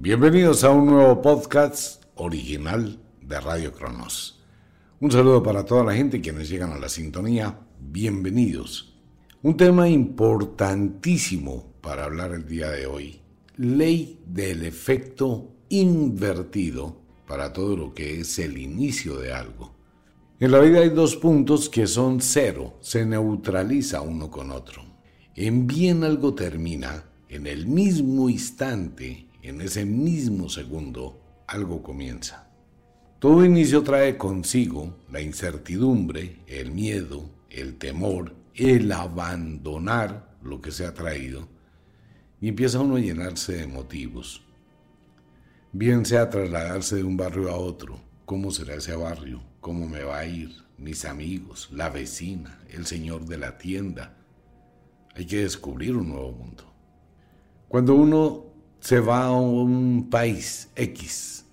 Bienvenidos a un nuevo podcast original de Radio Cronos. Un saludo para toda la gente quienes llegan a la sintonía. Bienvenidos. Un tema importantísimo para hablar el día de hoy. Ley del efecto invertido para todo lo que es el inicio de algo. En la vida hay dos puntos que son cero, se neutraliza uno con otro. En bien algo termina, en el mismo instante en ese mismo segundo algo comienza. Todo inicio trae consigo la incertidumbre, el miedo, el temor, el abandonar lo que se ha traído y empieza uno a llenarse de motivos. Bien sea trasladarse de un barrio a otro, cómo será ese barrio, cómo me va a ir, mis amigos, la vecina, el señor de la tienda. Hay que descubrir un nuevo mundo. Cuando uno se va a un país X.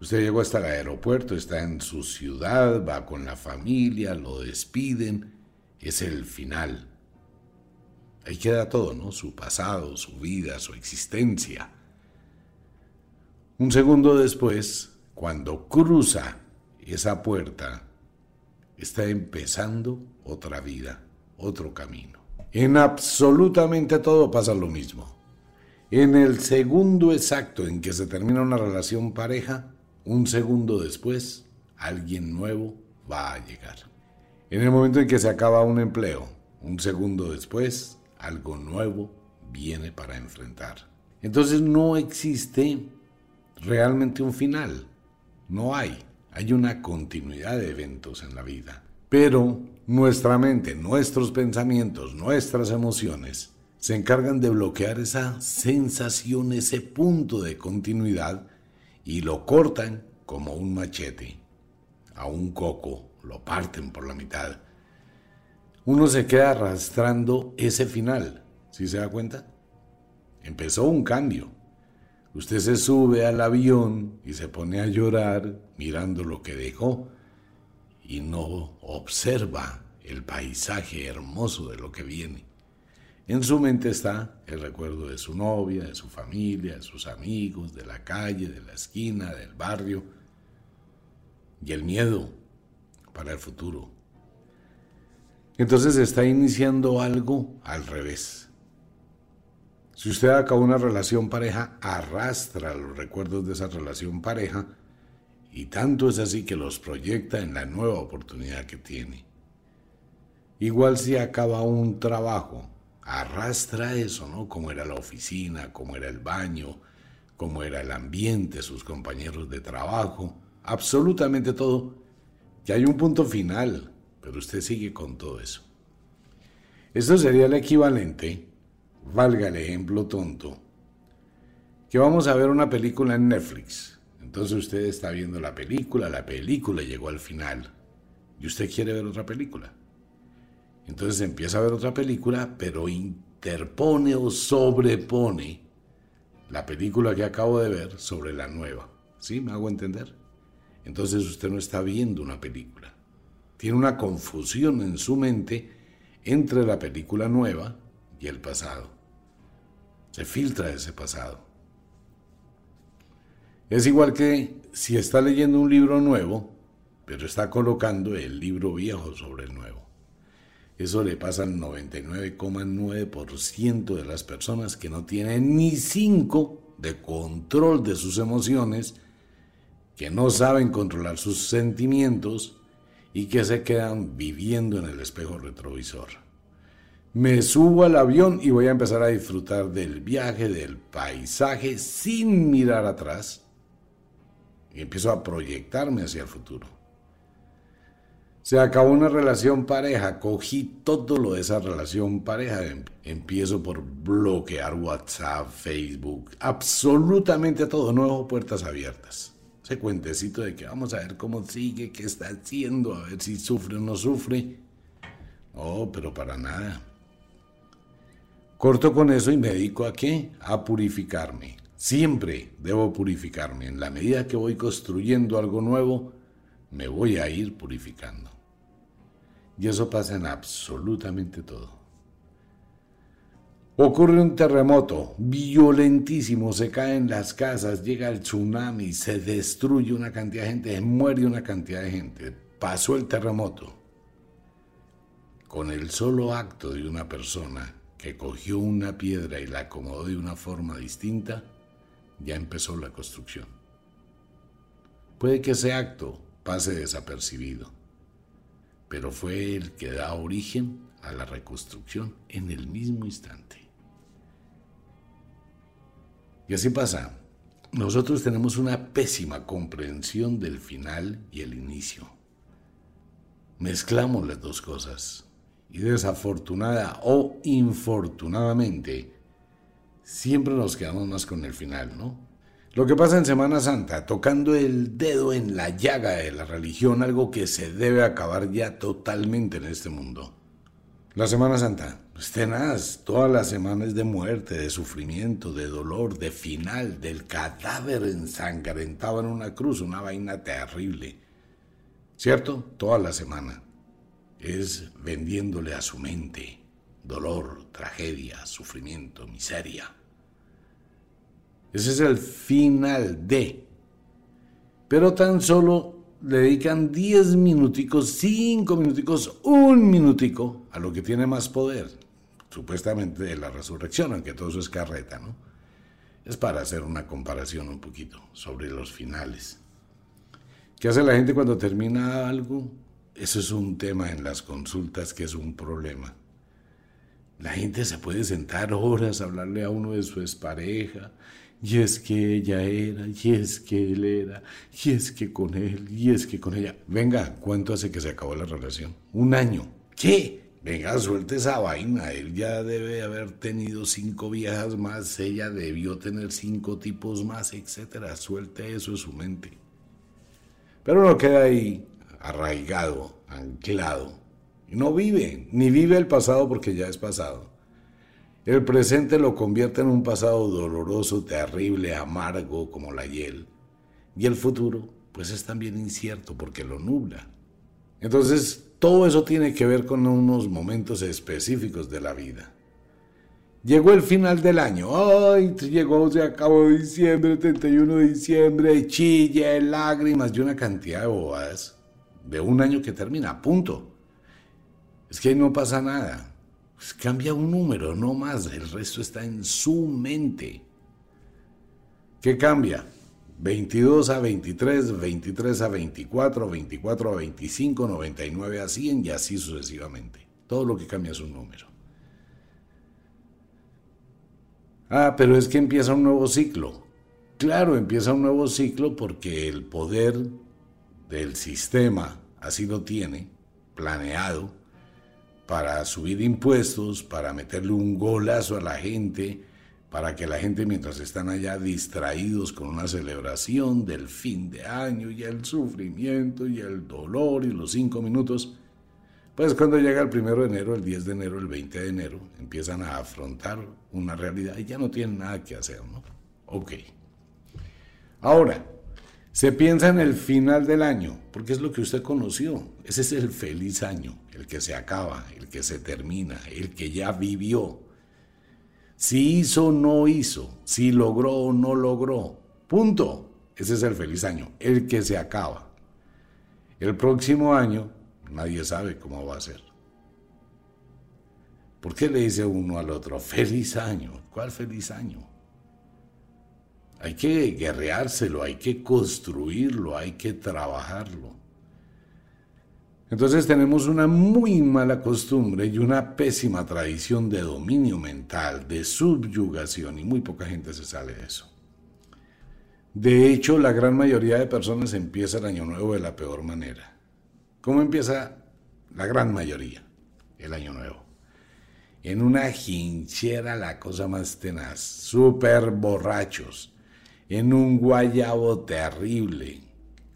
Usted llegó hasta el aeropuerto, está en su ciudad, va con la familia, lo despiden, es el final. Ahí queda todo, ¿no? Su pasado, su vida, su existencia. Un segundo después, cuando cruza esa puerta, está empezando otra vida, otro camino. En absolutamente todo pasa lo mismo. En el segundo exacto en que se termina una relación pareja, un segundo después, alguien nuevo va a llegar. En el momento en que se acaba un empleo, un segundo después, algo nuevo viene para enfrentar. Entonces no existe realmente un final. No hay. Hay una continuidad de eventos en la vida. Pero nuestra mente, nuestros pensamientos, nuestras emociones se encargan de bloquear esa sensación, ese punto de continuidad y lo cortan como un machete. A un coco lo parten por la mitad. Uno se queda arrastrando ese final, ¿sí se da cuenta? Empezó un cambio. Usted se sube al avión y se pone a llorar mirando lo que dejó y no observa el paisaje hermoso de lo que viene. En su mente está el recuerdo de su novia, de su familia, de sus amigos, de la calle, de la esquina, del barrio y el miedo para el futuro. Entonces está iniciando algo al revés. Si usted acaba una relación pareja, arrastra los recuerdos de esa relación pareja y tanto es así que los proyecta en la nueva oportunidad que tiene. Igual si acaba un trabajo, arrastra eso, ¿no? Cómo era la oficina, cómo era el baño, cómo era el ambiente, sus compañeros de trabajo, absolutamente todo. Y hay un punto final, pero usted sigue con todo eso. Esto sería el equivalente, valga el ejemplo tonto, que vamos a ver una película en Netflix. Entonces usted está viendo la película, la película llegó al final y usted quiere ver otra película. Entonces empieza a ver otra película, pero interpone o sobrepone la película que acabo de ver sobre la nueva. ¿Sí? ¿Me hago entender? Entonces usted no está viendo una película. Tiene una confusión en su mente entre la película nueva y el pasado. Se filtra ese pasado. Es igual que si está leyendo un libro nuevo, pero está colocando el libro viejo sobre el nuevo. Eso le pasa al 99,9% de las personas que no tienen ni cinco de control de sus emociones, que no saben controlar sus sentimientos y que se quedan viviendo en el espejo retrovisor. Me subo al avión y voy a empezar a disfrutar del viaje, del paisaje, sin mirar atrás. Y empiezo a proyectarme hacia el futuro. Se acabó una relación pareja, cogí todo lo de esa relación pareja. Em, empiezo por bloquear WhatsApp, Facebook, absolutamente todo, no dejo puertas abiertas. Ese cuentecito de que vamos a ver cómo sigue, qué está haciendo, a ver si sufre o no sufre. Oh, pero para nada. Corto con eso y me dedico a qué? A purificarme. Siempre debo purificarme. En la medida que voy construyendo algo nuevo, me voy a ir purificando. Y eso pasa en absolutamente todo. Ocurre un terremoto violentísimo, se caen las casas, llega el tsunami, se destruye una cantidad de gente, muere una cantidad de gente. Pasó el terremoto. Con el solo acto de una persona que cogió una piedra y la acomodó de una forma distinta, ya empezó la construcción. Puede que ese acto pase desapercibido pero fue el que da origen a la reconstrucción en el mismo instante. Y así pasa. Nosotros tenemos una pésima comprensión del final y el inicio. Mezclamos las dos cosas y desafortunada o infortunadamente siempre nos quedamos más con el final, ¿no? Lo que pasa en Semana Santa, tocando el dedo en la llaga de la religión, algo que se debe acabar ya totalmente en este mundo. La Semana Santa, pues tenaz, todas las semanas de muerte, de sufrimiento, de dolor, de final, del cadáver ensangrentado en una cruz, una vaina terrible. ¿Cierto? Toda la semana. Es vendiéndole a su mente dolor, tragedia, sufrimiento, miseria. Ese es el final de. Pero tan solo le dedican 10 minuticos, 5 minuticos, un minutico a lo que tiene más poder, supuestamente de la resurrección, aunque todo eso es carreta, ¿no? Es para hacer una comparación un poquito sobre los finales. ¿Qué hace la gente cuando termina algo? Eso es un tema en las consultas que es un problema. La gente se puede sentar horas a hablarle a uno de su expareja, y es que ella era, y es que él era, y es que con él, y es que con ella. Venga, ¿cuánto hace que se acabó la relación? Un año. ¿Qué? Venga, suelte esa vaina. Él ya debe haber tenido cinco viejas más, ella debió tener cinco tipos más, etcétera. Suelte eso en su mente. Pero no queda ahí arraigado, anclado. No vive, ni vive el pasado porque ya es pasado. El presente lo convierte en un pasado doloroso, terrible, amargo como la hiel. Y el futuro, pues es también incierto porque lo nubla. Entonces, todo eso tiene que ver con unos momentos específicos de la vida. Llegó el final del año. ¡Ay! Llegó, se acabó diciembre, 31 de diciembre, chille, lágrimas y una cantidad de bobadas de un año que termina. Punto. Es que no pasa nada. Pues cambia un número, no más, el resto está en su mente. ¿Qué cambia? 22 a 23, 23 a 24, 24 a 25, 99 a 100 y así sucesivamente. Todo lo que cambia es un número. Ah, pero es que empieza un nuevo ciclo. Claro, empieza un nuevo ciclo porque el poder del sistema así lo tiene, planeado, para subir impuestos, para meterle un golazo a la gente, para que la gente mientras están allá distraídos con una celebración del fin de año y el sufrimiento y el dolor y los cinco minutos, pues cuando llega el primero de enero, el 10 de enero, el 20 de enero, empiezan a afrontar una realidad y ya no tienen nada que hacer, ¿no? Ok. Ahora, se piensa en el final del año, porque es lo que usted conoció. Ese es el feliz año, el que se acaba, el que se termina, el que ya vivió. Si hizo o no hizo, si logró o no logró. Punto. Ese es el feliz año, el que se acaba. El próximo año nadie sabe cómo va a ser. ¿Por qué le dice uno al otro, feliz año? ¿Cuál feliz año? Hay que guerreárselo, hay que construirlo, hay que trabajarlo. Entonces tenemos una muy mala costumbre y una pésima tradición de dominio mental, de subyugación, y muy poca gente se sale de eso. De hecho, la gran mayoría de personas empieza el año nuevo de la peor manera. ¿Cómo empieza la gran mayoría el año nuevo? En una hinchera, la cosa más tenaz, súper borrachos, en un guayabo terrible,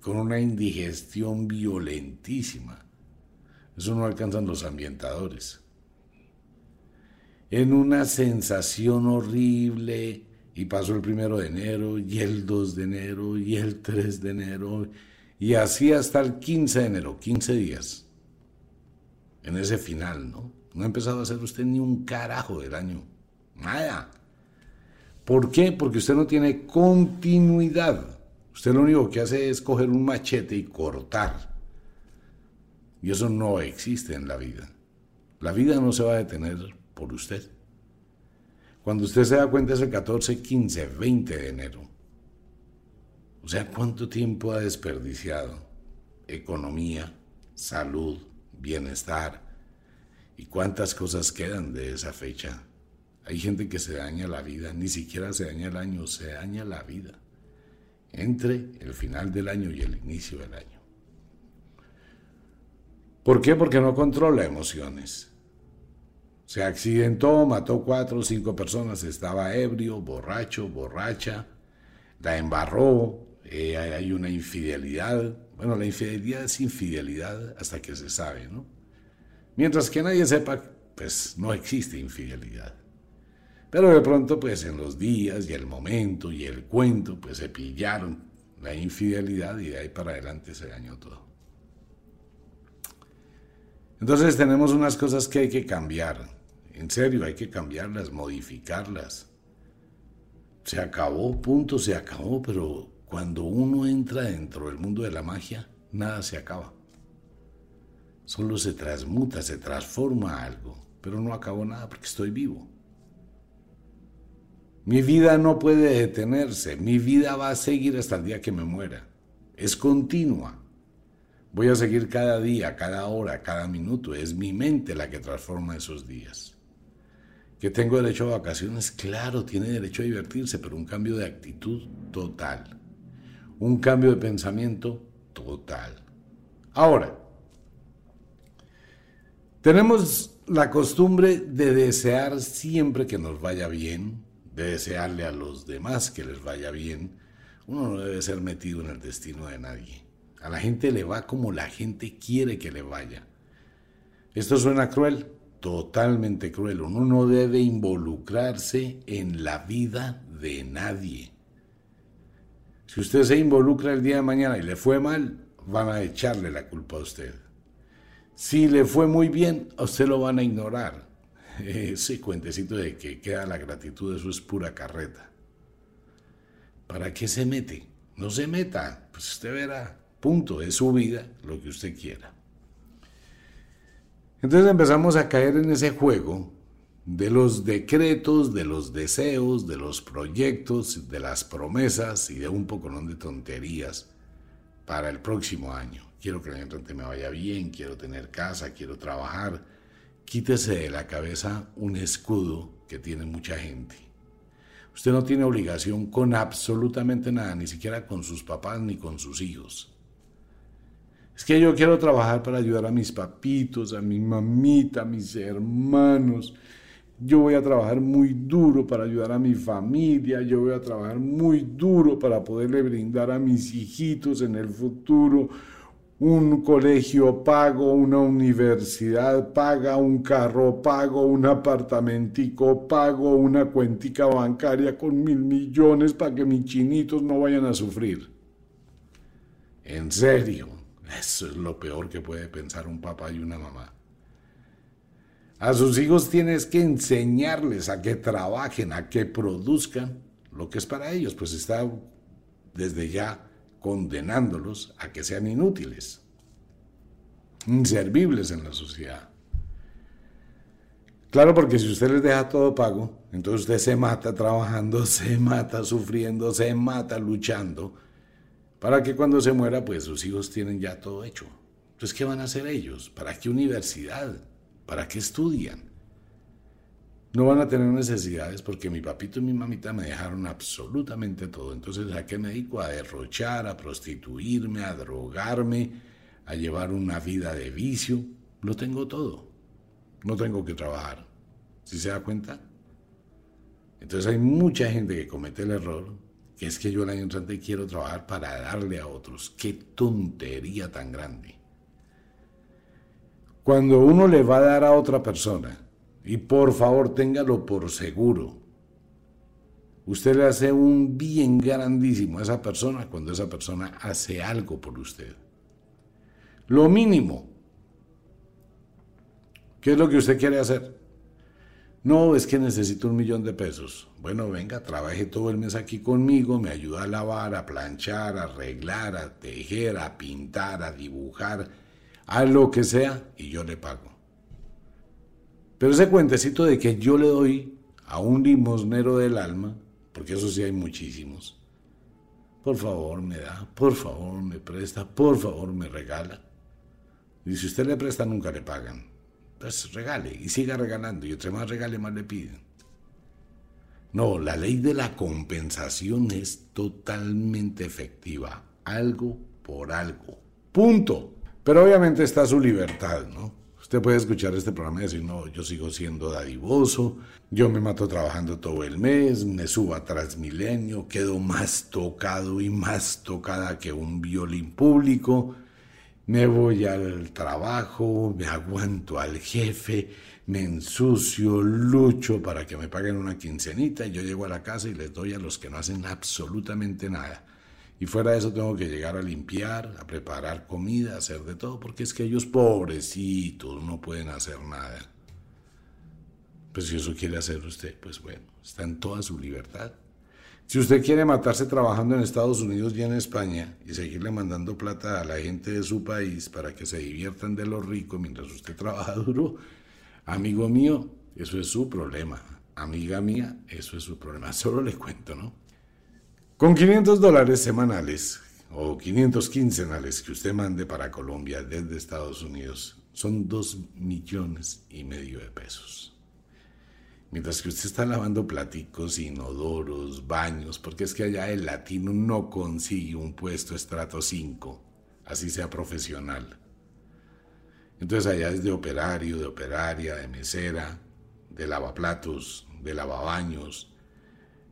con una indigestión violentísima. Eso no alcanzan los ambientadores. En una sensación horrible, y pasó el primero de enero, y el 2 de enero, y el 3 de enero, y así hasta el 15 de enero, 15 días. En ese final, ¿no? No ha empezado a hacer usted ni un carajo del año. Nada. ¿Por qué? Porque usted no tiene continuidad. Usted lo único que hace es coger un machete y cortar. Y eso no existe en la vida. La vida no se va a detener por usted. Cuando usted se da cuenta es el 14, 15, 20 de enero. O sea, ¿cuánto tiempo ha desperdiciado? Economía, salud, bienestar. ¿Y cuántas cosas quedan de esa fecha? Hay gente que se daña la vida, ni siquiera se daña el año, se daña la vida. Entre el final del año y el inicio del año. ¿Por qué? Porque no controla emociones. Se accidentó, mató cuatro o cinco personas, estaba ebrio, borracho, borracha, la embarró, eh, hay una infidelidad. Bueno, la infidelidad es infidelidad hasta que se sabe, ¿no? Mientras que nadie sepa, pues no existe infidelidad. Pero de pronto, pues en los días y el momento y el cuento, pues se pillaron la infidelidad y de ahí para adelante se dañó todo. Entonces tenemos unas cosas que hay que cambiar. En serio, hay que cambiarlas, modificarlas. Se acabó, punto, se acabó, pero cuando uno entra dentro del mundo de la magia, nada se acaba. Solo se transmuta, se transforma algo, pero no acabó nada porque estoy vivo. Mi vida no puede detenerse, mi vida va a seguir hasta el día que me muera. Es continua. Voy a seguir cada día, cada hora, cada minuto. Es mi mente la que transforma esos días. Que tengo derecho a vacaciones, claro, tiene derecho a divertirse, pero un cambio de actitud total. Un cambio de pensamiento total. Ahora, tenemos la costumbre de desear siempre que nos vaya bien, de desearle a los demás que les vaya bien, uno no debe ser metido en el destino de nadie. A la gente le va como la gente quiere que le vaya. Esto suena cruel, totalmente cruel. Uno no debe involucrarse en la vida de nadie. Si usted se involucra el día de mañana y le fue mal, van a echarle la culpa a usted. Si le fue muy bien, a usted lo van a ignorar ese cuentecito de que queda la gratitud, eso es pura carreta. ¿Para qué se mete? No se meta, pues usted verá, punto, es su vida, lo que usted quiera. Entonces empezamos a caer en ese juego de los decretos, de los deseos, de los proyectos, de las promesas y de un poco de tonterías para el próximo año. Quiero que el año me vaya bien, quiero tener casa, quiero trabajar, Quítese de la cabeza un escudo que tiene mucha gente. Usted no tiene obligación con absolutamente nada, ni siquiera con sus papás ni con sus hijos. Es que yo quiero trabajar para ayudar a mis papitos, a mi mamita, a mis hermanos. Yo voy a trabajar muy duro para ayudar a mi familia, yo voy a trabajar muy duro para poderle brindar a mis hijitos en el futuro un colegio pago, una universidad paga, un carro pago, un apartamentico pago, una cuentica bancaria con mil millones para que mis chinitos no vayan a sufrir. En serio, eso es lo peor que puede pensar un papá y una mamá. A sus hijos tienes que enseñarles a que trabajen, a que produzcan lo que es para ellos, pues está desde ya condenándolos a que sean inútiles, inservibles en la sociedad. Claro, porque si usted les deja todo pago, Entonces usted se mata trabajando, se mata sufriendo, se mata luchando, para que cuando se muera, pues sus hijos tienen ya todo hecho. Entonces, ¿qué van a hacer ellos? ¿Para qué universidad? ¿Para qué estudian? No van a tener necesidades porque mi papito y mi mamita me dejaron absolutamente todo. Entonces, ¿a qué me dedico? A derrochar, a prostituirme, a drogarme, a llevar una vida de vicio. Lo tengo todo. No tengo que trabajar. ¿Sí se da cuenta? Entonces hay mucha gente que comete el error, que es que yo el año entrante quiero trabajar para darle a otros. ¡Qué tontería tan grande! Cuando uno le va a dar a otra persona, y por favor téngalo por seguro, usted le hace un bien grandísimo a esa persona cuando esa persona hace algo por usted. Lo mínimo. ¿Qué es lo que usted quiere hacer? No, es que necesito un millón de pesos. Bueno, venga, trabaje todo el mes aquí conmigo, me ayuda a lavar, a planchar, a arreglar, a tejer, a pintar, a dibujar, a lo que sea, y yo le pago. Pero ese cuentecito de que yo le doy a un limosnero del alma, porque eso sí hay muchísimos, por favor me da, por favor me presta, por favor me regala. Y si usted le presta, nunca le pagan pues regale y siga regalando y entre más regale más le piden. No, la ley de la compensación es totalmente efectiva, algo por algo, punto. Pero obviamente está su libertad, ¿no? Usted puede escuchar este programa y decir, no, yo sigo siendo dadivoso, yo me mato trabajando todo el mes, me subo a Transmilenio, quedo más tocado y más tocada que un violín público me voy al trabajo, me aguanto al jefe, me ensucio, lucho para que me paguen una quincenita y yo llego a la casa y les doy a los que no hacen absolutamente nada. Y fuera de eso tengo que llegar a limpiar, a preparar comida, a hacer de todo, porque es que ellos pobrecitos no pueden hacer nada. Pues si eso quiere hacer usted, pues bueno, está en toda su libertad. Si usted quiere matarse trabajando en Estados Unidos y en España y seguirle mandando plata a la gente de su país para que se diviertan de lo rico mientras usted trabaja duro, amigo mío, eso es su problema. Amiga mía, eso es su problema. Solo le cuento, ¿no? Con 500 dólares semanales o 500 quincenales que usted mande para Colombia desde Estados Unidos, son 2 millones y medio de pesos. Mientras que usted está lavando platicos, inodoros, baños, porque es que allá el latino no consigue un puesto estrato 5, así sea profesional. Entonces allá es de operario, de operaria, de mesera, de lavaplatos, de lavabaños.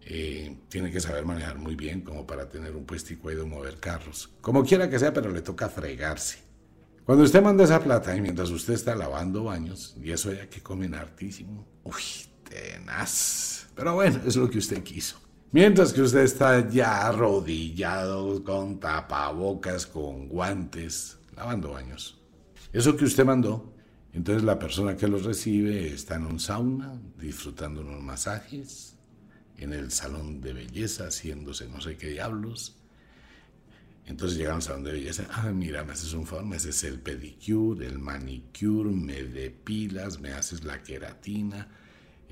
Eh, tiene que saber manejar muy bien como para tener un puestico ahí de mover carros. Como quiera que sea, pero le toca fregarse. Cuando usted manda esa plata y mientras usted está lavando baños, y eso ya que comen hartísimo, uy, tenaz. Pero bueno, es lo que usted quiso. Mientras que usted está ya arrodillado con tapabocas, con guantes, lavando baños. Eso que usted mandó, entonces la persona que lo recibe está en un sauna, disfrutando unos masajes, en el salón de belleza, haciéndose no sé qué diablos. Entonces llega al salón de belleza, ah, mira, me haces un favor, me haces el pedicure, el manicure, me depilas, me haces la queratina,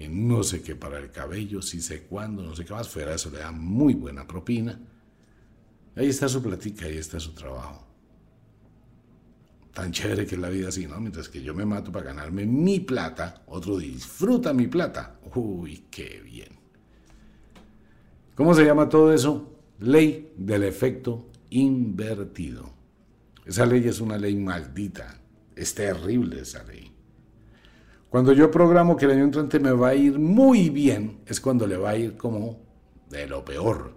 no sé qué para el cabello, si sé cuándo, no sé qué más, fuera eso le da muy buena propina. Ahí está su platica, ahí está su trabajo. Tan chévere que es la vida así, ¿no? Mientras que yo me mato para ganarme mi plata, otro disfruta mi plata. Uy, qué bien. ¿Cómo se llama todo eso? Ley del efecto invertido. Esa ley es una ley maldita. Es terrible esa ley. Cuando yo programo que el año entrante me va a ir muy bien, es cuando le va a ir como de lo peor.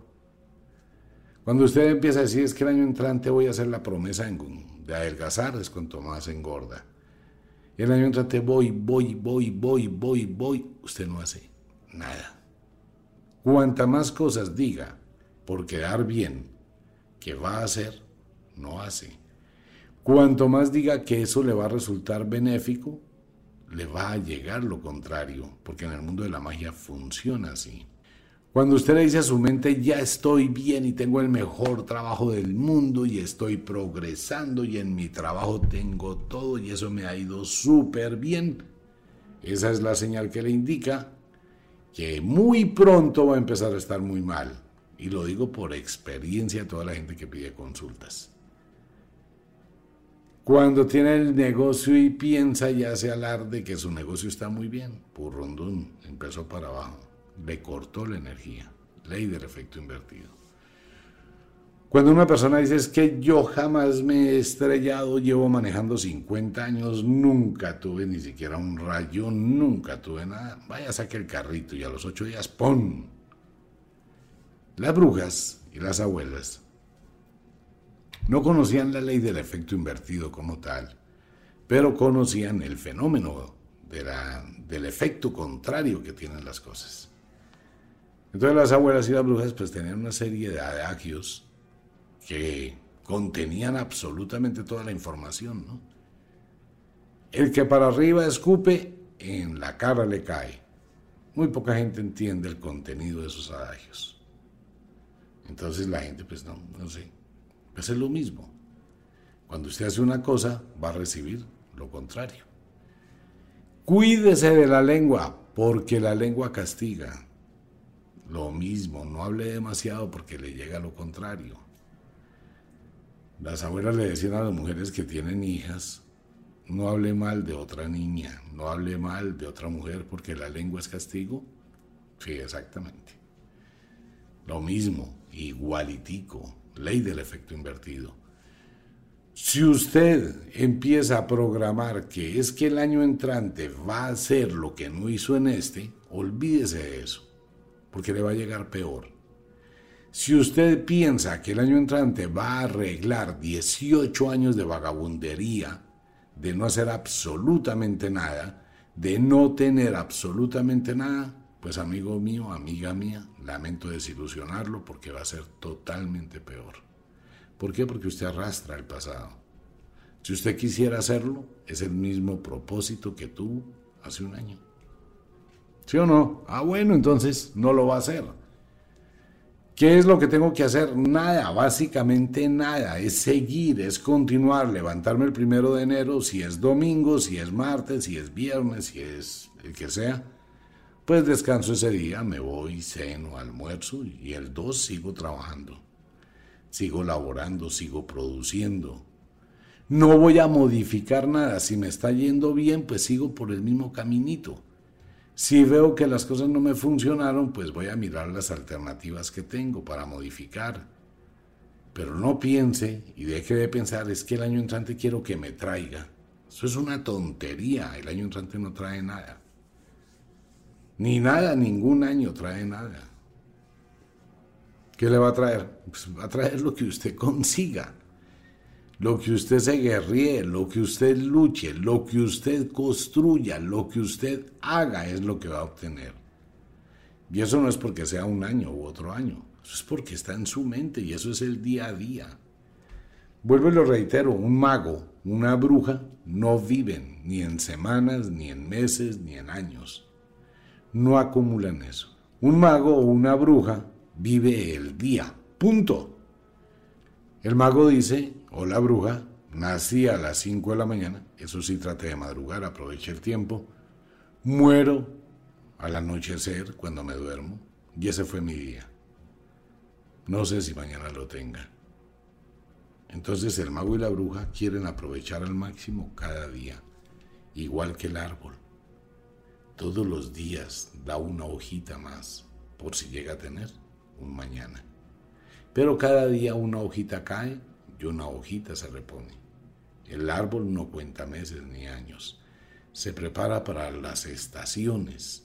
Cuando usted empieza a decir es que el año entrante voy a hacer la promesa de adelgazar, es cuanto más engorda. Y el año entrante voy, voy, voy, voy, voy, voy, usted no hace nada. Cuanta más cosas diga por quedar bien que va a hacer, no hace. Cuanto más diga que eso le va a resultar benéfico, le va a llegar lo contrario, porque en el mundo de la magia funciona así. Cuando usted le dice a su mente, ya estoy bien y tengo el mejor trabajo del mundo y estoy progresando y en mi trabajo tengo todo y eso me ha ido súper bien, esa es la señal que le indica que muy pronto va a empezar a estar muy mal. Y lo digo por experiencia a toda la gente que pide consultas. Cuando tiene el negocio y piensa y hace alarde que su negocio está muy bien, purrundún, empezó para abajo, le cortó la energía, ley del efecto invertido. Cuando una persona dice es que yo jamás me he estrellado, llevo manejando 50 años, nunca tuve ni siquiera un rayo, nunca tuve nada, vaya saque el carrito y a los ocho días ¡pum! Las brujas y las abuelas no conocían la ley del efecto invertido como tal, pero conocían el fenómeno del efecto contrario que tienen las cosas. Entonces las abuelas y las brujas pues tenían una serie de adagios que contenían absolutamente toda la información. ¿no? El que para arriba escupe, en la cara le cae. Muy poca gente entiende el contenido de esos adagios. Entonces la gente pues no, no sé, pues es lo mismo. Cuando usted hace una cosa, va a recibir lo contrario. Cuídese de la lengua, porque la lengua castiga. Lo mismo, no hable demasiado porque le llega lo contrario. Las abuelas le decían a las mujeres que tienen hijas, no hable mal de otra niña, no hable mal de otra mujer porque la lengua es castigo. Sí, exactamente. Lo mismo, igualitico ley del efecto invertido. Si usted empieza a programar que es que el año entrante va a hacer lo que no hizo en este, olvídese de eso, porque le va a llegar peor. Si usted piensa que el año entrante va a arreglar 18 años de vagabundería, de no hacer absolutamente nada, de no tener absolutamente nada, pues amigo mío, amiga mía, lamento desilusionarlo porque va a ser totalmente peor. ¿Por qué? Porque usted arrastra el pasado. Si usted quisiera hacerlo, es el mismo propósito que tuvo hace un año. ¿Sí o no? Ah, bueno, entonces no lo va a hacer. ¿Qué es lo que tengo que hacer? Nada, básicamente nada. Es seguir, es continuar, levantarme el primero de enero, si es domingo, si es martes, si es viernes, si es el que sea pues descanso ese día, me voy, ceno, almuerzo y el 2 sigo trabajando. Sigo laborando, sigo produciendo. No voy a modificar nada. Si me está yendo bien, pues sigo por el mismo caminito. Si veo que las cosas no me funcionaron, pues voy a mirar las alternativas que tengo para modificar. Pero no piense y deje de pensar, es que el año entrante quiero que me traiga. Eso es una tontería. El año entrante no trae nada. Ni nada, ningún año trae nada. ¿Qué le va a traer? Pues va a traer lo que usted consiga, lo que usted se guerríe, lo que usted luche, lo que usted construya, lo que usted haga es lo que va a obtener. Y eso no es porque sea un año u otro año, eso es porque está en su mente y eso es el día a día. Vuelvo y lo reitero, un mago, una bruja, no viven ni en semanas, ni en meses, ni en años no acumulan eso. Un mago o una bruja vive el día, punto. El mago dice, o la bruja, nací a las 5 de la mañana, eso sí trate de madrugar, aproveche el tiempo, muero al anochecer cuando me duermo, y ese fue mi día. No sé si mañana lo tenga. Entonces el mago y la bruja quieren aprovechar al máximo cada día, igual que el árbol. Todos los días da una hojita más, por si llega a tener un mañana. Pero cada día una hojita cae y una hojita se repone. El árbol no cuenta meses ni años. Se prepara para las estaciones.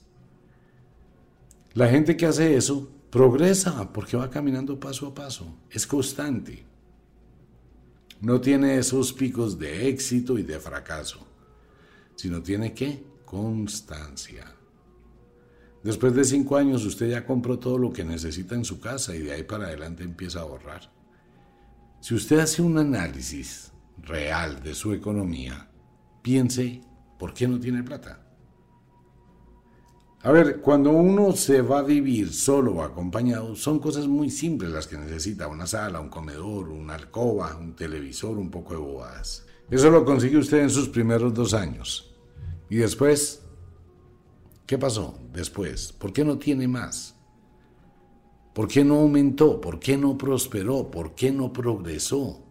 La gente que hace eso progresa porque va caminando paso a paso. Es constante. No tiene esos picos de éxito y de fracaso, sino tiene que constancia. Después de cinco años usted ya compró todo lo que necesita en su casa y de ahí para adelante empieza a ahorrar. Si usted hace un análisis real de su economía, piense, ¿por qué no tiene plata? A ver, cuando uno se va a vivir solo o acompañado, son cosas muy simples las que necesita, una sala, un comedor, una alcoba, un televisor, un poco de bobadas. Eso lo consigue usted en sus primeros dos años. Y después, ¿Qué pasó después? ¿Por qué no tiene más? ¿Por qué no aumentó? ¿Por qué no prosperó? ¿Por qué no progresó?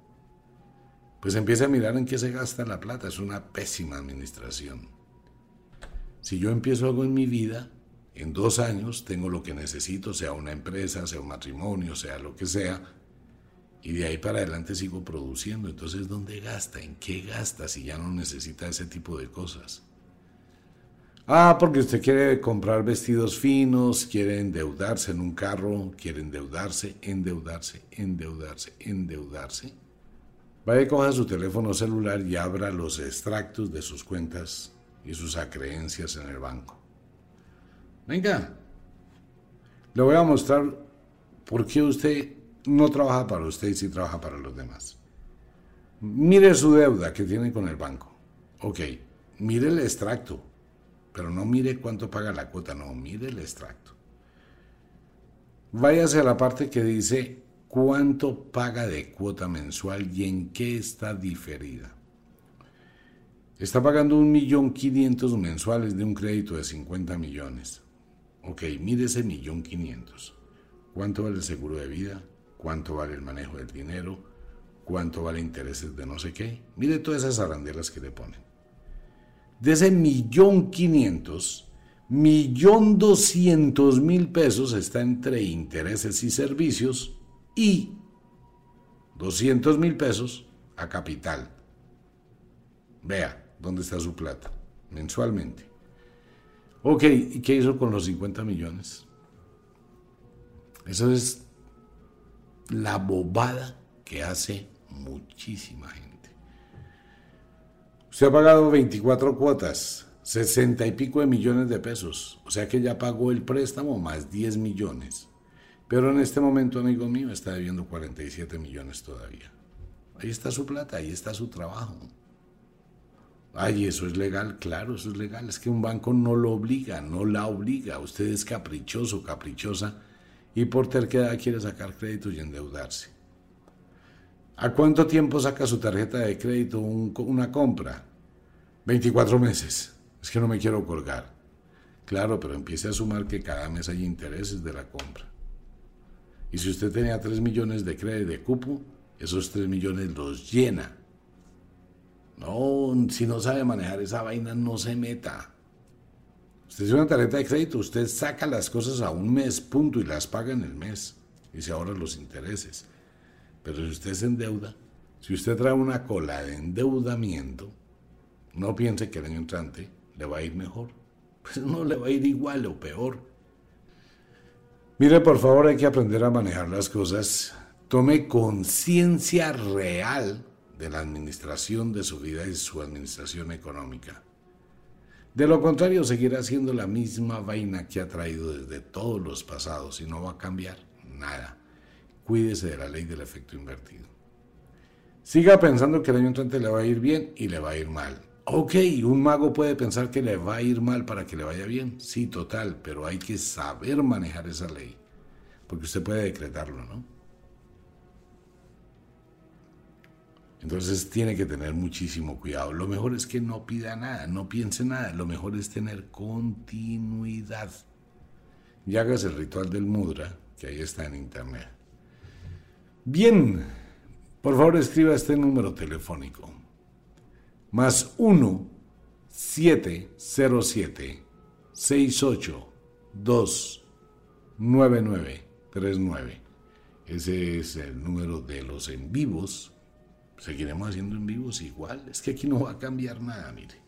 Pues empieza a mirar en qué se gasta la plata. Es una pésima administración. Si yo empiezo algo en mi vida, en dos años tengo lo que necesito, sea una empresa, sea un matrimonio, sea lo que sea, y de ahí para adelante sigo produciendo. Entonces, ¿dónde gasta? ¿En qué gasta si ya no necesita ese tipo de cosas? Ah, porque usted quiere comprar vestidos finos, quiere endeudarse en un carro, quiere endeudarse, endeudarse, endeudarse, endeudarse. Vaya, coja su teléfono celular y abra los extractos de sus cuentas y sus acreencias en el banco. Venga, le voy a mostrar por qué usted no trabaja para usted y sí trabaja para los demás. Mire su deuda que tiene con el banco. Ok, mire el extracto, pero no mire cuánto paga la cuota, no, mire el extracto. Váyase a la parte que dice cuánto paga de cuota mensual y en qué está diferida. Está pagando un millón quinientos mensuales de un crédito de 50 millones. Ok, mire ese millón quinientos. ¿Cuánto vale el seguro de vida? ¿Cuánto vale el manejo del dinero? ¿Cuánto vale intereses de no sé qué? Mire todas esas arandelas que le ponen. De ese millón quinientos, millón doscientos mil pesos está entre intereses y servicios y doscientos mil pesos a capital. Vea dónde está su plata, mensualmente. Ok, ¿y qué hizo con los 50 millones? Eso es la bobada que hace muchísima gente. Usted ha pagado 24 cuotas, 60 y pico de millones de pesos, o sea que ya pagó el préstamo más 10 millones. Pero en este momento, amigo mío, está debiendo 47 millones todavía. Ahí está su plata, ahí está su trabajo. Ay, eso es legal, claro, eso es legal. Es que un banco no lo obliga, no la obliga. Usted es caprichoso, caprichosa, y por terquedad quiere sacar crédito y endeudarse. ¿A cuánto tiempo saca su tarjeta de crédito una compra? 24 meses. Es que no me quiero colgar. Claro, pero empiece a sumar que cada mes hay intereses de la compra. Y si usted tenía 3 millones de crédito de cupo, esos 3 millones los llena no, si no sabe manejar esa vaina, no se meta. Usted tiene una tarjeta de crédito, usted saca las cosas a un mes, punto, y las paga en el mes. Y se ahorra los intereses. Pero si usted se endeuda, si usted trae una cola de endeudamiento, no piense que el año entrante le va a ir mejor. Pues no le va a ir igual o peor. Mire, por favor, hay que aprender a manejar las cosas. Tome conciencia real de la administración de su vida y su administración económica. De lo contrario, seguirá siendo la misma vaina que ha traído desde todos los pasados y no va a cambiar nada. Cuídese de la ley del efecto invertido. Siga pensando que el año entrante le va a ir bien y le va a ir mal. Ok, un mago puede pensar que le va a ir mal para que le vaya bien. Sí, total, pero hay que saber manejar esa ley. Porque usted puede decretarlo, ¿no? Entonces tiene que tener muchísimo cuidado. Lo mejor es que no pida nada, no piense nada. Lo mejor es tener continuidad. Y hagas el ritual del mudra, que ahí está en internet. Bien, por favor escriba este número telefónico. Más 1 707 68 2 9939. Ese es el número de los en vivos Seguiremos haciendo en vivos igual. Es que aquí no va a cambiar nada, mire.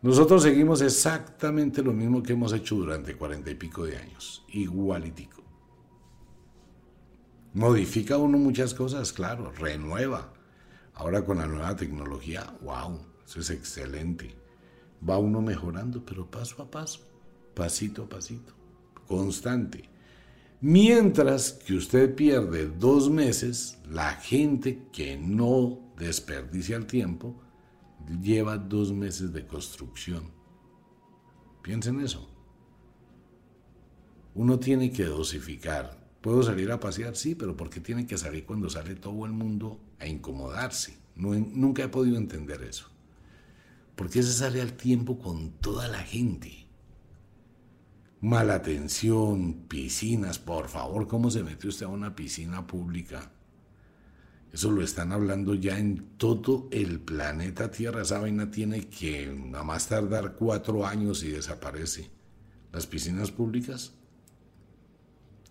Nosotros seguimos exactamente lo mismo que hemos hecho durante cuarenta y pico de años. Igualitico. Modifica uno muchas cosas, claro, renueva. Ahora con la nueva tecnología, wow, eso es excelente. Va uno mejorando, pero paso a paso, pasito a pasito, constante. Mientras que usted pierde dos meses, la gente que no desperdicia el tiempo lleva dos meses de construcción. Piensen eso. Uno tiene que dosificar. ¿Puedo salir a pasear? Sí, pero ¿por qué tiene que salir cuando sale todo el mundo a incomodarse? nunca he podido entender eso. ¿Por qué se sale al tiempo con toda la gente? mala atención, piscinas, por favor, ¿cómo se metió usted a una piscina pública? Eso lo están hablando ya en todo el planeta Tierra. Esa vaina tiene que nada más tardar cuatro años y desaparece. Las piscinas públicas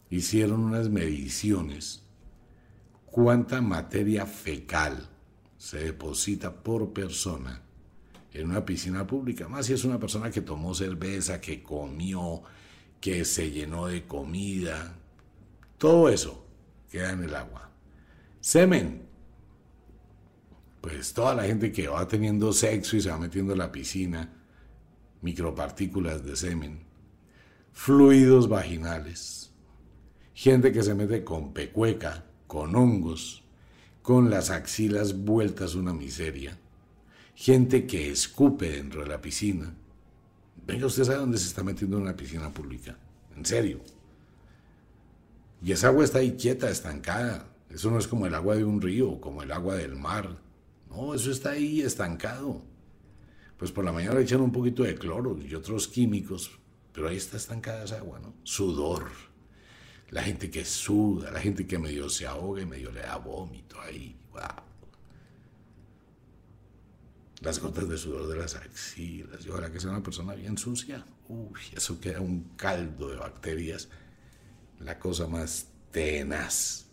hicieron unas mediciones. ¿Cuánta materia fecal se deposita por persona en una piscina pública? Más si es una persona que tomó cerveza, que comió, que se llenó de comida. Todo eso queda en el agua. Semen. Pues toda la gente que va teniendo sexo y se va metiendo en la piscina, micropartículas de semen, fluidos vaginales, gente que se mete con pecueca, con hongos, con las axilas vueltas una miseria, gente que escupe dentro de la piscina. Venga, usted sabe dónde se está metiendo en una piscina pública, en serio. Y esa agua está ahí quieta, estancada. Eso no es como el agua de un río, como el agua del mar. No, eso está ahí estancado. Pues por la mañana le echan un poquito de cloro y otros químicos, pero ahí está estancada esa agua, ¿no? Sudor. La gente que suda, la gente que medio se ahoga y medio le da vómito ahí. Wow. Las gotas de sudor de las axilas. Y ahora que sea una persona bien sucia, uy, eso queda un caldo de bacterias. La cosa más tenaz.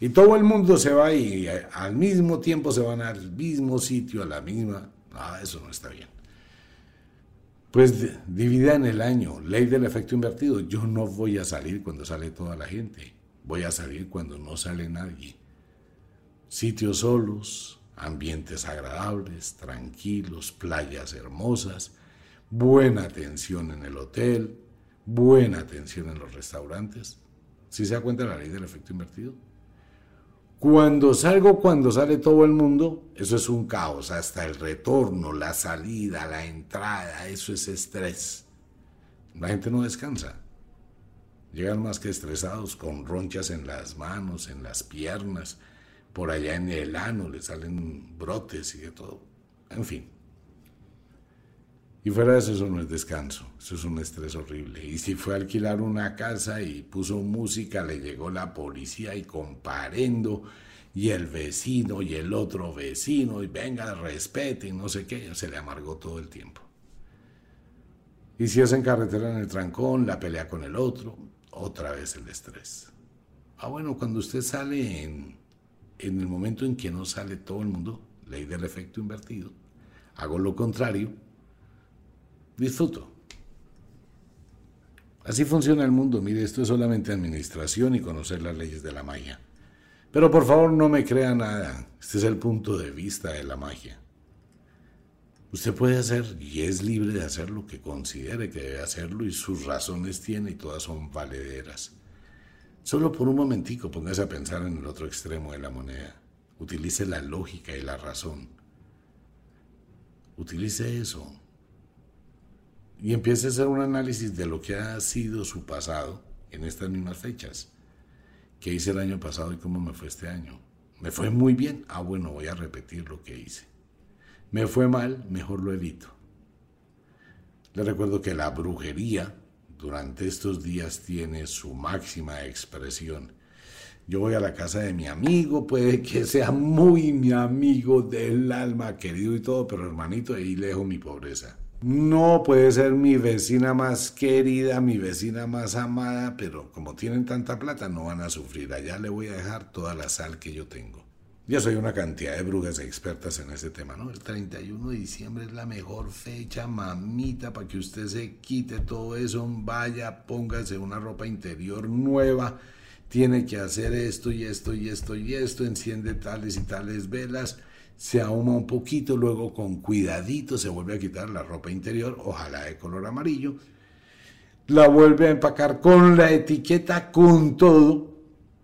Y todo el mundo se va y al mismo tiempo se van al mismo sitio, a la misma. Ah, eso no está bien. Pues en el año, ley del efecto invertido. Yo no voy a salir cuando sale toda la gente. Voy a salir cuando no sale nadie. Sitios solos, ambientes agradables, tranquilos, playas hermosas, buena atención en el hotel, buena atención en los restaurantes. ¿Sí se da cuenta de la ley del efecto invertido? Cuando salgo, cuando sale todo el mundo, eso es un caos, hasta el retorno, la salida, la entrada, eso es estrés. La gente no descansa. Llegan más que estresados, con ronchas en las manos, en las piernas, por allá en el ano, le salen brotes y de todo. En fin. Y fuera de eso, eso no es descanso, eso es un estrés horrible. Y si fue a alquilar una casa y puso música, le llegó la policía y comparendo, y el vecino y el otro vecino, y venga, respete y no sé qué, se le amargó todo el tiempo. Y si es en carretera en el trancón, la pelea con el otro, otra vez el estrés. Ah, bueno, cuando usted sale en, en el momento en que no sale todo el mundo, ley del efecto invertido, hago lo contrario, disfruto. Así funciona el mundo. Mire, esto es solamente administración y conocer las leyes de la magia. Pero por favor no me crea nada. Este es el punto de vista de la magia. Usted puede hacer y es libre de hacer lo que considere que debe hacerlo y sus razones tiene y todas son valederas. Solo por un momentico póngase a pensar en el otro extremo de la moneda. Utilice la lógica y la razón. Utilice eso y empiece a hacer un análisis de lo que ha sido su pasado en estas mismas fechas. ¿Qué hice el año pasado y cómo me fue este año? ¿Me fue muy bien? Ah, bueno, voy a repetir lo que hice. ¿Me fue mal? Mejor lo evito. Le recuerdo que la brujería durante estos días tiene su máxima expresión. Yo voy a la casa de mi amigo, puede que sea muy mi amigo del alma querido y todo, pero hermanito, ahí lejos mi pobreza. No puede ser mi vecina más querida, mi vecina más amada, pero como tienen tanta plata no van a sufrir. Allá le voy a dejar toda la sal que yo tengo. Yo soy una cantidad de brujas expertas en ese tema, ¿no? El 31 de diciembre es la mejor fecha, mamita, para que usted se quite todo eso, vaya, póngase una ropa interior nueva, tiene que hacer esto y esto y esto y esto, enciende tales y tales velas se ahuma un poquito, luego con cuidadito se vuelve a quitar la ropa interior, ojalá de color amarillo, la vuelve a empacar con la etiqueta, con todo,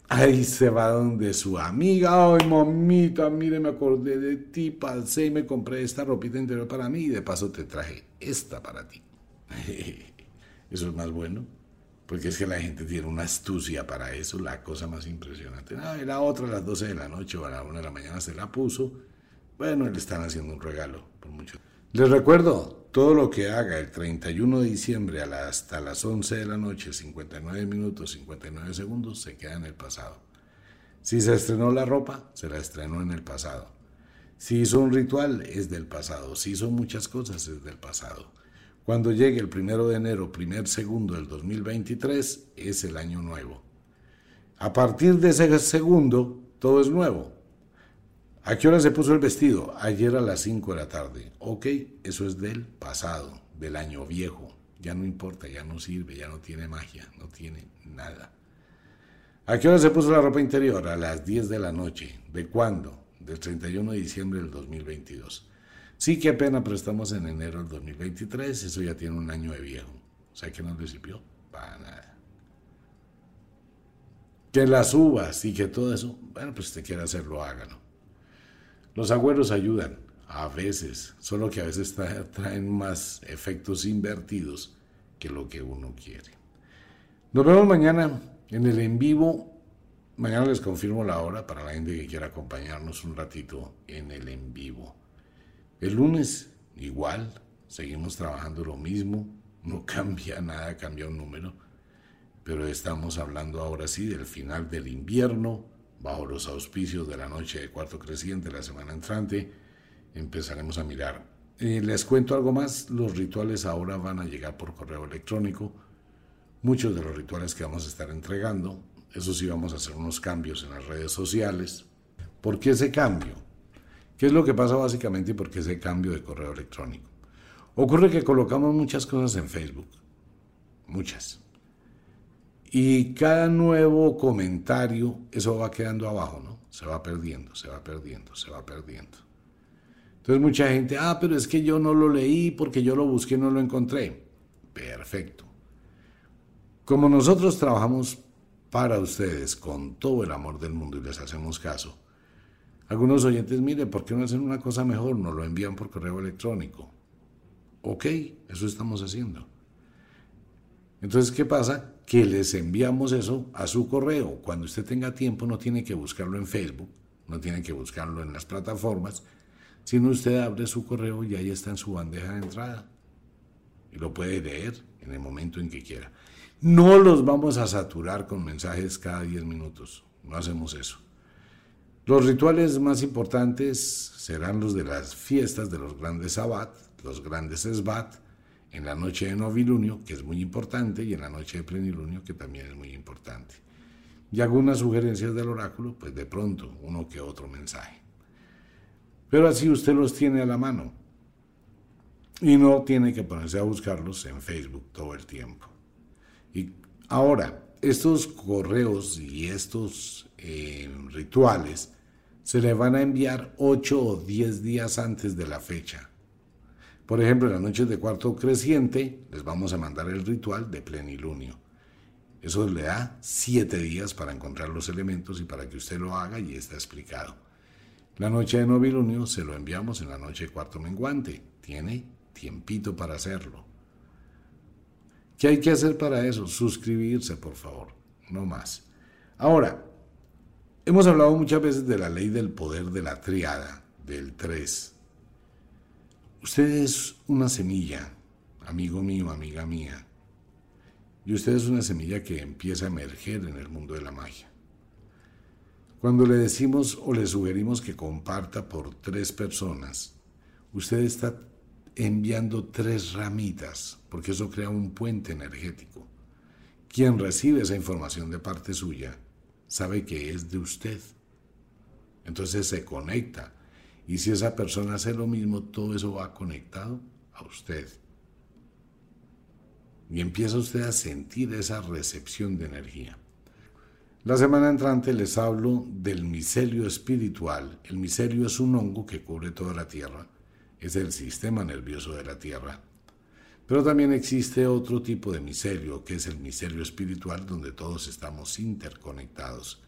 ahí se va donde su amiga, ay mamita, mire, me acordé de ti, pasé y me compré esta ropita interior para mí y de paso te traje esta para ti. Eso es más bueno. Porque es que la gente tiene una astucia para eso, la cosa más impresionante. Ah, la otra a las 12 de la noche o a la 1 de la mañana se la puso bueno, le están haciendo un regalo por mucho. Les recuerdo, todo lo que haga el 31 de diciembre hasta las 11 de la noche, 59 minutos 59 segundos, se queda en el pasado. Si se estrenó la ropa, se la estrenó en el pasado. Si hizo un ritual, es del pasado. Si hizo muchas cosas, es del pasado. Cuando llegue el primero de enero, primer segundo del 2023, es el año nuevo. A partir de ese segundo, todo es nuevo. ¿A qué hora se puso el vestido? Ayer a las 5 de la tarde. Ok, eso es del pasado, del año viejo. Ya no importa, ya no sirve, ya no tiene magia, no tiene nada. ¿A qué hora se puso la ropa interior? A las 10 de la noche. ¿De cuándo? Del 31 de diciembre del 2022. Sí, qué pena, pero estamos en enero del 2023, eso ya tiene un año de viejo. O sea, que no le sirvió para nada. Que las uvas y que todo eso, bueno, pues si te quiere hacerlo, hágalo. Los agüeros ayudan, a veces, solo que a veces traen más efectos invertidos que lo que uno quiere. Nos vemos mañana en el en vivo. Mañana les confirmo la hora para la gente que quiera acompañarnos un ratito en el en vivo. El lunes, igual, seguimos trabajando lo mismo, no cambia nada, cambia un número, pero estamos hablando ahora sí del final del invierno bajo los auspicios de la noche de cuarto creciente la semana entrante, empezaremos a mirar. Eh, les cuento algo más, los rituales ahora van a llegar por correo electrónico, muchos de los rituales que vamos a estar entregando, eso sí vamos a hacer unos cambios en las redes sociales. ¿Por qué ese cambio? ¿Qué es lo que pasa básicamente y por qué ese cambio de correo electrónico? Ocurre que colocamos muchas cosas en Facebook, muchas. Y cada nuevo comentario, eso va quedando abajo, ¿no? Se va perdiendo, se va perdiendo, se va perdiendo. Entonces mucha gente, ah, pero es que yo no lo leí porque yo lo busqué y no lo encontré. Perfecto. Como nosotros trabajamos para ustedes con todo el amor del mundo y les hacemos caso, algunos oyentes, mire, ¿por qué no hacen una cosa mejor? Nos lo envían por correo electrónico. Ok, eso estamos haciendo. Entonces, ¿qué pasa? Que les enviamos eso a su correo. Cuando usted tenga tiempo no tiene que buscarlo en Facebook, no tiene que buscarlo en las plataformas, sino usted abre su correo y ahí está en su bandeja de entrada. Y lo puede leer en el momento en que quiera. No los vamos a saturar con mensajes cada 10 minutos. No hacemos eso. Los rituales más importantes serán los de las fiestas de los grandes Sabbat, los grandes Esbat, en la noche de novilunio, que es muy importante, y en la noche de plenilunio, que también es muy importante. Y algunas sugerencias del oráculo, pues de pronto uno que otro mensaje. Pero así usted los tiene a la mano. Y no tiene que ponerse a buscarlos en Facebook todo el tiempo. Y ahora, estos correos y estos eh, rituales se le van a enviar 8 o 10 días antes de la fecha por ejemplo, en las noches de cuarto creciente les vamos a mandar el ritual de plenilunio. Eso le da siete días para encontrar los elementos y para que usted lo haga y está explicado. La noche de novilunio se lo enviamos en la noche de cuarto menguante. Tiene tiempito para hacerlo. ¿Qué hay que hacer para eso? Suscribirse, por favor. No más. Ahora, hemos hablado muchas veces de la ley del poder de la triada, del 3. Usted es una semilla, amigo mío, amiga mía, y usted es una semilla que empieza a emerger en el mundo de la magia. Cuando le decimos o le sugerimos que comparta por tres personas, usted está enviando tres ramitas, porque eso crea un puente energético. Quien recibe esa información de parte suya sabe que es de usted. Entonces se conecta y si esa persona hace lo mismo, todo eso va conectado a usted. Y empieza usted a sentir esa recepción de energía. La semana entrante les hablo del micelio espiritual. El micelio es un hongo que cubre toda la Tierra. Es el sistema nervioso de la Tierra. Pero también existe otro tipo de micelio, que es el micelio espiritual, donde todos estamos interconectados.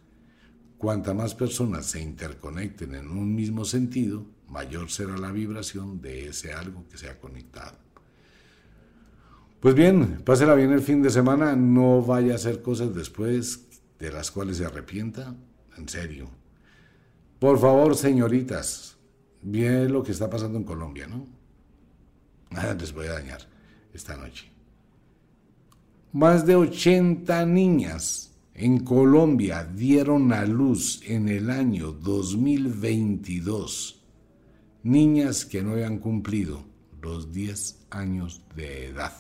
Cuanta más personas se interconecten en un mismo sentido, mayor será la vibración de ese algo que se ha conectado. Pues bien, pásela bien el fin de semana, no vaya a hacer cosas después de las cuales se arrepienta, en serio. Por favor, señoritas, bien lo que está pasando en Colombia, ¿no? Nada les voy a dañar esta noche. Más de 80 niñas en Colombia dieron a luz en el año 2022. Niñas que no habían cumplido los 10 años de edad.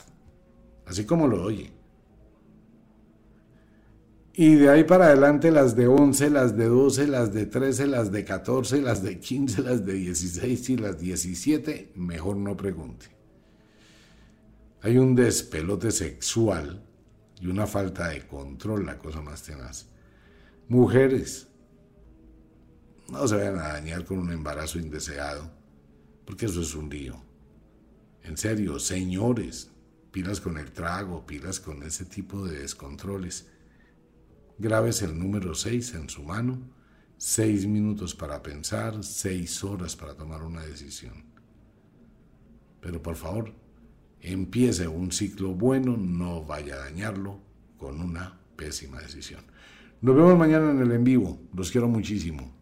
Así como lo oye. Y de ahí para adelante las de 11, las de 12, las de 13, las de 14, las de 15, las de 16 y las 17, mejor no pregunte. Hay un despelote sexual y una falta de control, la cosa más tenaz. Mujeres, no se vayan a dañar con un embarazo indeseado, porque eso es un lío. En serio, señores, pilas con el trago, pilas con ese tipo de descontroles Grabes el número 6 en su mano, 6 minutos para pensar, 6 horas para tomar una decisión. Pero por favor, empiece un ciclo bueno, no vaya a dañarlo con una pésima decisión. Nos vemos mañana en el en vivo, los quiero muchísimo.